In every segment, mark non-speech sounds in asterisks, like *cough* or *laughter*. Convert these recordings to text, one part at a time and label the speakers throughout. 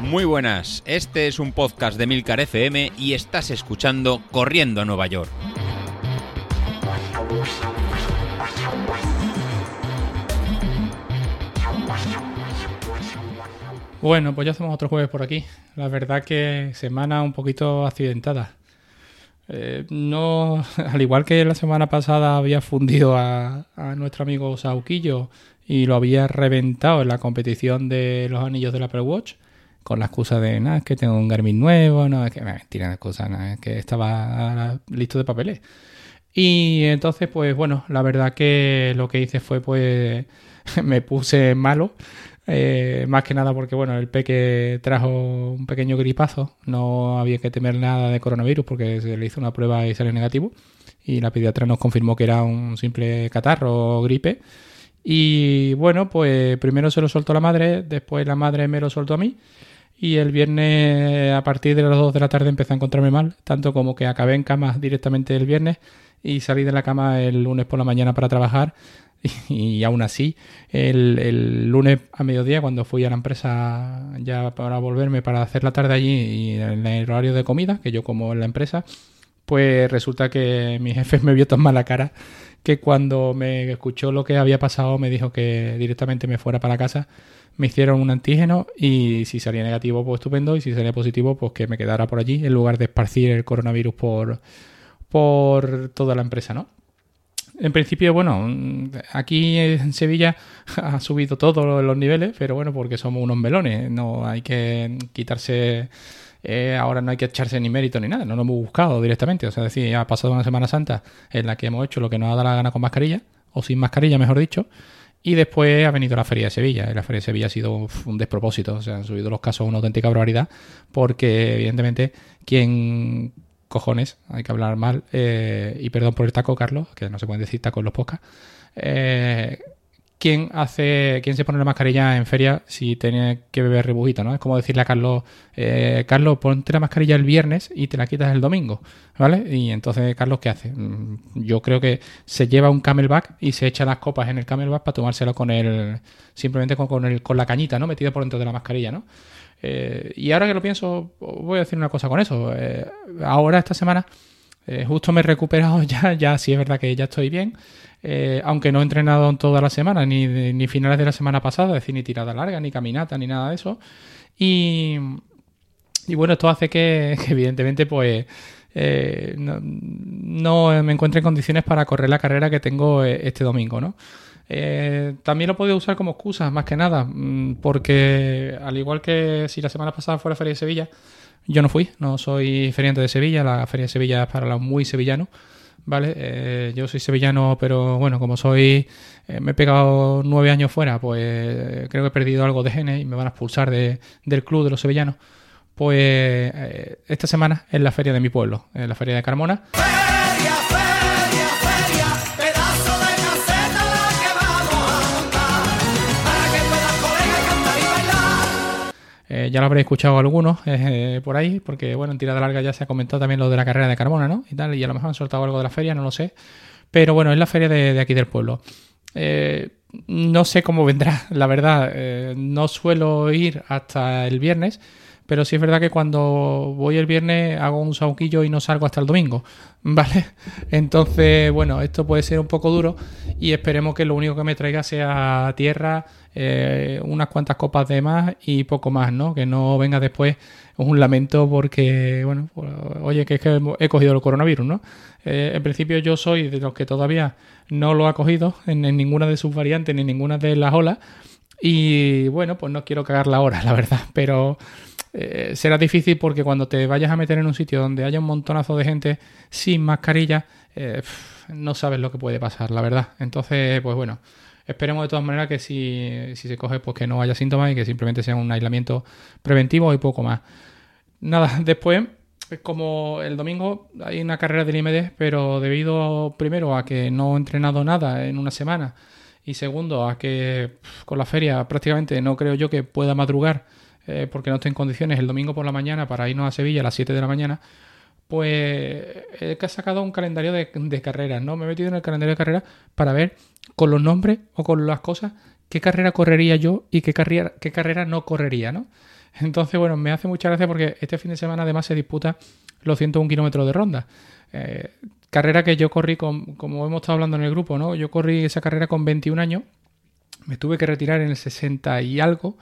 Speaker 1: Muy buenas, este es un podcast de Milcar FM y estás escuchando Corriendo a Nueva York.
Speaker 2: Bueno, pues ya hacemos otro jueves por aquí. La verdad que semana un poquito accidentada. Eh, no, *laughs* al igual que la semana pasada había fundido a, nuestro amigo Sauquillo y lo había reventado en la competición de los anillos del Apple Watch, con la excusa de nada, es que tengo un Garmin nuevo, no, es que mentira de excusa, nada, es que estaba listo de papeles. Y entonces, pues bueno, la verdad que lo que hice fue pues *laughs* me puse malo eh, más que nada porque, bueno, el peque trajo un pequeño gripazo. No había que temer nada de coronavirus porque se le hizo una prueba y salió negativo. Y la pediatra nos confirmó que era un simple catarro o gripe. Y bueno, pues primero se lo soltó la madre, después la madre me lo soltó a mí. Y el viernes, a partir de las 2 de la tarde, empecé a encontrarme mal, tanto como que acabé en cama directamente el viernes y salí de la cama el lunes por la mañana para trabajar *laughs* y, aún así, el, lunes a mediodía, cuando fui a la empresa ya para volverme para hacer la tarde allí y en el horario de comida, que yo como en la empresa, pues resulta que mi *laughs* jefe me vio tan mala cara que cuando me escuchó lo que había pasado me dijo que directamente me fuera para casa, me hicieron un antígeno y si salía negativo pues estupendo y si salía positivo pues que me quedara por allí en lugar de esparcir el coronavirus por, por toda la empresa, ¿no? En principio, bueno, aquí en Sevilla *laughs* ha subido todos los niveles, pero bueno, porque somos unos melones, no hay que quitarse, eh, ahora no hay que echarse ni mérito ni nada, no lo hemos buscado directamente, o sea, decir, ha pasado una Semana Santa en la que hemos hecho lo que nos ha dado la gana con mascarilla, o sin mascarilla, mejor dicho, y después ha venido la Feria de Sevilla. La Feria de Sevilla ha sido un despropósito. O sea, han subido los casos a una auténtica barbaridad. Porque, evidentemente, quien cojones, hay que hablar mal, eh, y perdón por el taco, Carlos, que no se pueden decir taco en los podcasts, eh, ¿quién hace, quién se pone la mascarilla en feria si tiene que beber rebujito, ¿no? Es como decirle a Carlos, eh, Carlos, ponte la mascarilla el viernes y te la quitas el domingo, ¿vale? Y entonces, Carlos, ¿qué hace? Mm, yo creo que se lleva un camelback y se echa las copas en el camelback para tomárselo con el, simplemente con, el, con la cañita, ¿no? Metida por dentro de la mascarilla, ¿no? Eh, y ahora que lo pienso, voy a decir una cosa con eso. Eh, ahora, esta semana, eh, justo me he recuperado *laughs* ya, ya sí es verdad que ya estoy bien, aunque no he entrenado en toda la semana, ni, ni finales de la semana pasada, es decir, ni tirada larga, ni caminata, ni nada de eso. Y, bueno, esto hace que, *laughs* evidentemente, pues... no, me encuentre en condiciones para correr la carrera que tengo este domingo, ¿no? Eh, también lo puedo usar como excusa, más que nada, mm, porque al igual que si la semana pasada fue la Feria de Sevilla, yo no fui, no soy feriante de Sevilla, la Feria de Sevilla es para los muy sevillanos, ¿vale? Eh, yo soy sevillano, pero bueno, como soy, eh, me he pegado nueve años fuera, pues creo que he perdido algo de genes y me van a expulsar del club de los sevillanos. Pues esta semana es la feria de mi pueblo, la feria de Carmona. Eh, ya lo habréis escuchado algunos eh, por ahí, porque bueno, en tirada larga ya se ha comentado también lo de la carrera de Carmona, ¿no? Y tal, y a lo mejor han soltado algo de la feria, no lo sé. Pero bueno, es la feria de, aquí del pueblo. Eh, no sé cómo vendrá, *laughs* la verdad. no suelo ir hasta el viernes, pero sí es verdad que cuando voy el viernes hago un sauquillo y no salgo hasta el domingo, *laughs* ¿vale? Entonces, bueno, esto puede ser un poco duro y esperemos que lo único que me traiga sea tierra, eh, unas cuantas copas de más y poco más, ¿no? Que no venga después un lamento porque, bueno, pues, oye, que es que he cogido el coronavirus, ¿no? Eh, en principio yo soy de los que todavía no lo ha cogido en, en ninguna de sus variantes ni en ninguna de las olas y, bueno, pues no quiero cagar la hora, *laughs* la verdad, pero eh, será difícil porque cuando te vayas a meter en un sitio donde haya un montonazo de gente sin mascarilla, eh, no sabes lo que puede pasar, la verdad. Entonces, pues bueno, esperemos de todas maneras que si, se coge, pues que no haya síntomas y que simplemente sea un aislamiento preventivo y poco más. Nada, *laughs* después, como el domingo hay una carrera del IMD, pero debido primero a que no he entrenado nada en una semana y segundo a que con la feria prácticamente no creo yo que pueda madrugar eh, porque no estoy en condiciones el domingo por la mañana para irnos a Sevilla a las 7 de la mañana, pues he sacado un calendario de, carreras, ¿no? Me he metido en el calendario de carreras para ver con los nombres o con las cosas qué carrera correría yo y qué carrera, qué carrera no correría, ¿no? *laughs* Entonces, bueno, me hace mucha gracia porque este fin de semana además se disputa los 101 kilómetros de ronda. Eh, carrera que yo corrí, con, como hemos estado hablando en el grupo, ¿no? Yo corrí esa carrera con 21 años, me tuve que retirar en el 60 y algo,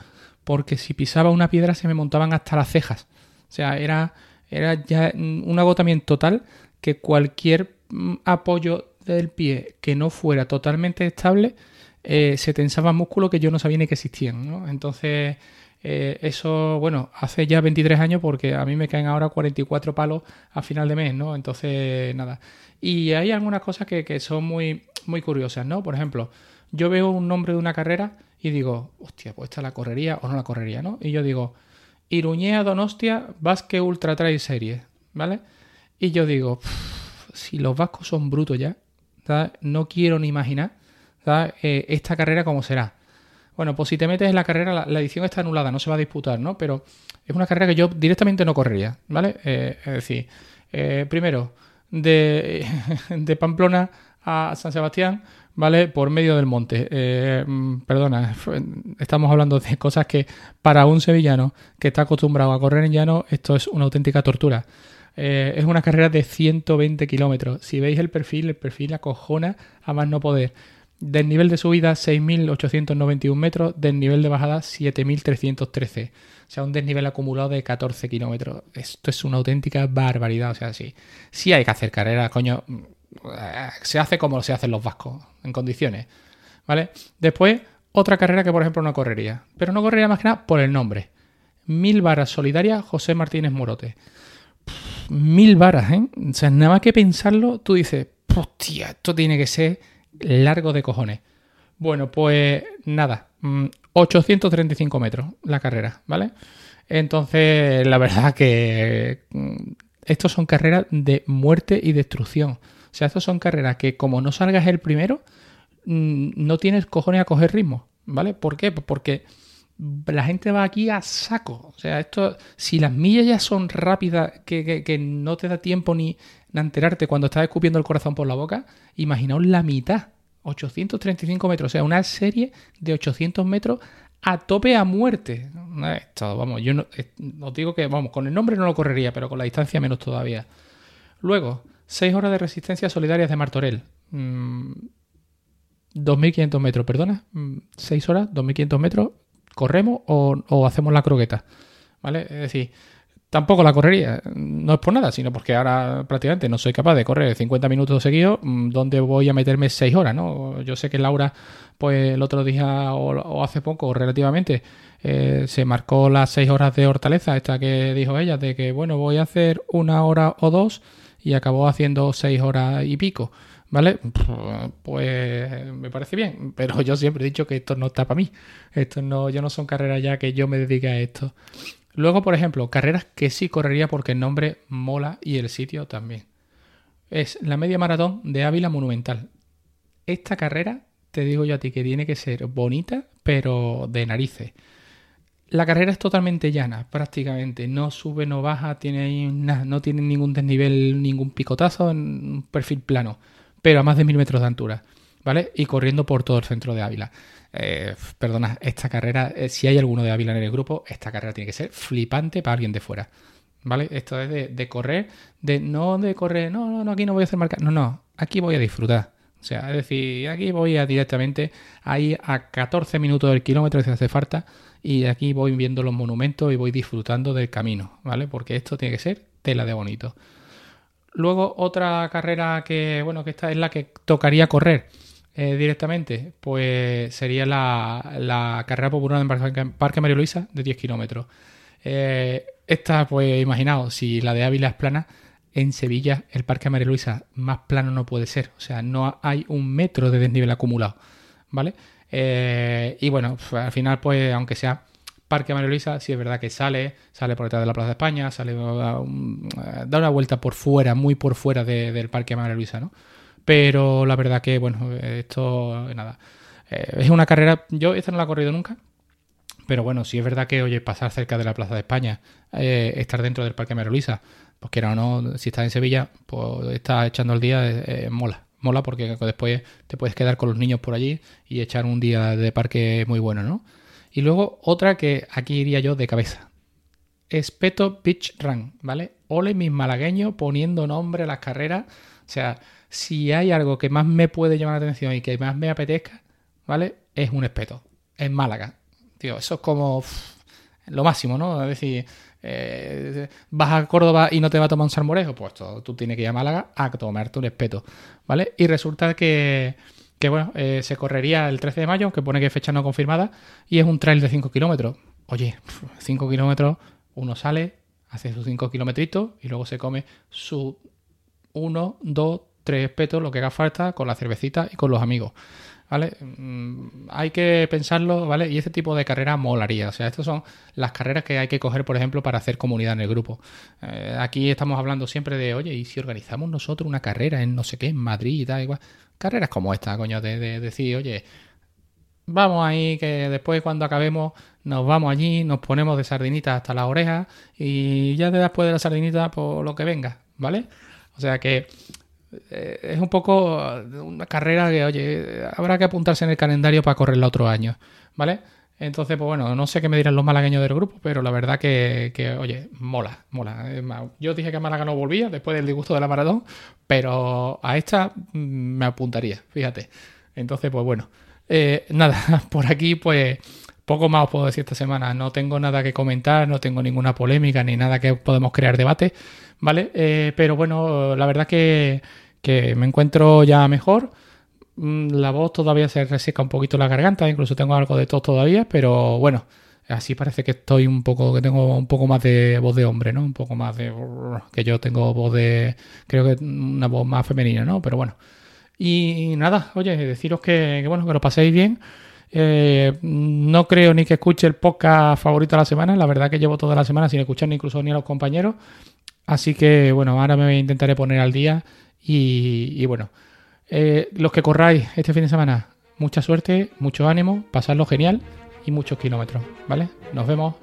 Speaker 2: porque si pisaba una piedra se me montaban hasta las cejas. O sea, era, era ya un agotamiento total que cualquier mm, apoyo del pie que no fuera totalmente estable, eh, se tensaba músculo que yo no sabía ni que existían. ¿no? Entonces, eh, eso, bueno, hace ya 23 años porque a mí me caen ahora 44 palos a final de mes, ¿no? Entonces, nada. Y hay algunas cosas que, son muy, muy curiosas, ¿no? Por ejemplo, yo veo un nombre de una carrera y digo, hostia, pues esta la correría o no la correría, ¿no? Y yo digo, Iruñea Donostia Basque Ultra Trail Series, ¿vale? Y yo digo, si los vascos son brutos ya, no quiero ni imaginar eh, esta carrera cómo será. Bueno, pues si te metes en la carrera, la, edición está anulada, no se va a disputar, ¿no? Pero es una carrera que yo directamente no correría, ¿vale? Eh, es decir, eh, primero, de, *laughs* de, Pamplona a San Sebastián, ¿vale? Por medio del monte. Eh, mm, perdona, estamos hablando de cosas que para un sevillano que está acostumbrado a correr en llano, esto es una auténtica tortura. es una carrera de 120 kilómetros. Si veis el perfil, el perfil acojona a más no poder. Del nivel de subida 6.891 metros, del nivel de bajada 7.313. O sea, un desnivel acumulado de 14 kilómetros. Esto es una auténtica barbaridad. O sea, sí, sí hay que hacer carreras, coño. Se hace como se hacen los vascos, en condiciones. ¿Vale? Después, otra carrera que, por ejemplo, no correría. Pero no correría más que nada por el nombre. Mil varas solidarias José Martínez Morote. mil varas, ¿eh? O sea, nada más que pensarlo, tú dices, hostia, esto tiene que ser largo de cojones. Bueno, pues nada, 835 mm, metros la carrera, ¿vale? Entonces, la verdad que mm, estos son carreras de muerte y destrucción. O sea, estos son carreras que como no salgas el primero, mm, no tienes cojones a coger ritmo, ¿vale? ¿Por qué? Pues porque la gente va aquí a saco. O sea, esto, si las millas ya son rápidas, que, que no te da tiempo ni, enterarte cuando estás escupiendo el corazón por la boca, imaginaos la mitad, 835 metros, o sea, una serie de 800 metros a tope a muerte. Esto, vamos, yo no, eh, os digo que, vamos, con el nombre no lo correría, pero con la distancia menos todavía. Luego, 6 horas de resistencia solidarias de Martorell. 2.500 mm, metros, perdona. 6 mm, horas, 2.500 metros. ¿Corremos o, hacemos la croqueta? ¿Vale? Es decir, Tampoco la correría, no es por nada, sino porque ahora prácticamente no soy capaz de correr 50 minutos seguidos, mm, donde voy a meterme 6 horas, ¿no? Yo sé que Laura, pues el otro día o, hace poco, relativamente, eh, se marcó las 6 horas de hortaleza, esta que dijo ella, de que, bueno, voy a hacer una hora o dos y acabó haciendo 6 horas y pico. ¿Vale? Pues me parece bien, pero yo siempre he dicho que esto no está para mí. Esto no, yo no son carreras ya que yo me dedique a esto. Luego, por ejemplo, carreras que sí correría porque el nombre mola y el sitio también. Es la media maratón de Ávila Monumental. Esta carrera, te digo yo a ti que tiene que ser bonita, pero de narices. La carrera es totalmente llana, prácticamente. No sube, no baja, tiene nada, no tiene ningún desnivel, ningún picotazo, un perfil plano, pero a más de mil metros de altura, ¿vale? Y corriendo por todo el centro de Ávila. Eh, perdona, esta carrera, eh, si hay alguno de Ávila en el grupo, esta carrera tiene que ser flipante para alguien de fuera. ¿Vale? Esto es de, correr, de no de correr, no, no, no, aquí no voy a hacer marca, no, no, aquí voy a disfrutar. O sea, es decir, aquí voy directamente ahí a 14 minutos del kilómetro si hace falta y aquí voy viendo los monumentos y voy disfrutando del camino, ¿vale? Porque esto tiene que ser tela de bonito. Luego otra carrera que, bueno, que esta es la que tocaría correr eh, directamente, pues sería la, carrera popular en Parque María Luisa de 10 kilómetros. Eh, esta, pues imaginaos, si la de Ávila es plana, en Sevilla el Parque María Luisa más plano no puede ser. O sea, no hay un metro de desnivel acumulado. ¿Vale? Eh, y bueno, al final, pues aunque sea Parque María Luisa, sí es verdad que sale, sale por detrás de la Plaza de España, sale da, una vuelta por fuera, muy por fuera del Parque María Luisa, ¿no? Pero la verdad que, bueno, esto, nada. Eh, es una carrera, yo esta no la he corrido nunca, pero bueno, si es verdad que, oye, pasar cerca de la Plaza de España, eh, estar dentro del Parque María Luisa, pues que o no, si estás en Sevilla, pues estás echando el día, eh, mola, mola porque después te puedes quedar con los niños por allí y echar un día de parque muy bueno, ¿no? Y luego otra que aquí iría yo de cabeza. Espeto Beach Run, ¿vale? Ole mis malagueños poniendo nombre a las carreras. O sea, si hay algo que más me puede llamar la atención y que más me apetezca, ¿vale? Es un espeto. En Málaga. Tío, eso es como lo máximo, ¿no? Es decir, eh, vas a Córdoba y no te va a tomar un salmorejo, pues tú tienes que ir a Málaga a tomarte un espeto, ¿vale? Y resulta que, que bueno, eh, se correría el 13 de mayo, que pone que fecha no confirmada, y es un trail de 5 kilómetros. Oye, 5 kilómetros, uno sale, hace sus 5 kilometritos y luego se come su 1, 2, 3 espetos, lo que haga falta, con la cervecita y con los amigos. ¿Vale? Mm, hay que pensarlo, ¿vale? Y este tipo de carrera molaría. O sea, estas son las carreras que hay que coger, por ejemplo, para hacer comunidad en el grupo. Eh, aquí estamos hablando siempre de, oye, ¿y si organizamos nosotros una carrera en no sé qué, en Madrid y tal, igual? Carreras como esta, coño, de, decir, oye, vamos ahí, que después cuando acabemos nos vamos allí, nos ponemos de sardinita hasta las orejas y ya después de la sardinita, por pues, lo que venga, ¿vale? O sea que eh, es un poco una carrera que, oye, habrá que apuntarse en el calendario para correrla otro año, ¿vale? Entonces, pues bueno, no sé qué me dirán los malagueños del grupo, pero la verdad que, oye, mola, mola. Yo dije que a Málaga no volvía después del disgusto de la maratón, pero a esta mm, me apuntaría, fíjate. Entonces, pues bueno, eh, nada, *laughs* por aquí, pues poco más os puedo decir esta semana. No tengo nada que comentar, no tengo ninguna polémica ni nada que podemos crear debate, ¿vale? Eh, pero bueno, la verdad que que me encuentro ya mejor. Mm, la voz todavía se reseca un poquito la garganta, incluso tengo algo de tos todavía, pero bueno, así parece que estoy un poco, que tengo un poco más de voz de hombre, ¿no? Un poco más de... que yo tengo voz de... creo que una voz más femenina, ¿no? Pero bueno. Y nada, oye, deciros que, bueno, que lo paséis bien. Eh, no creo ni que escuche el podcast favorito de la semana. La verdad que llevo toda la semana sin escuchar ni incluso ni a los compañeros. Así que bueno, ahora me intentaré poner al día y, bueno, eh, los que corráis este fin de semana, mucha suerte, mucho ánimo, pasadlo genial y muchos kilómetros, ¿vale? Nos vemos.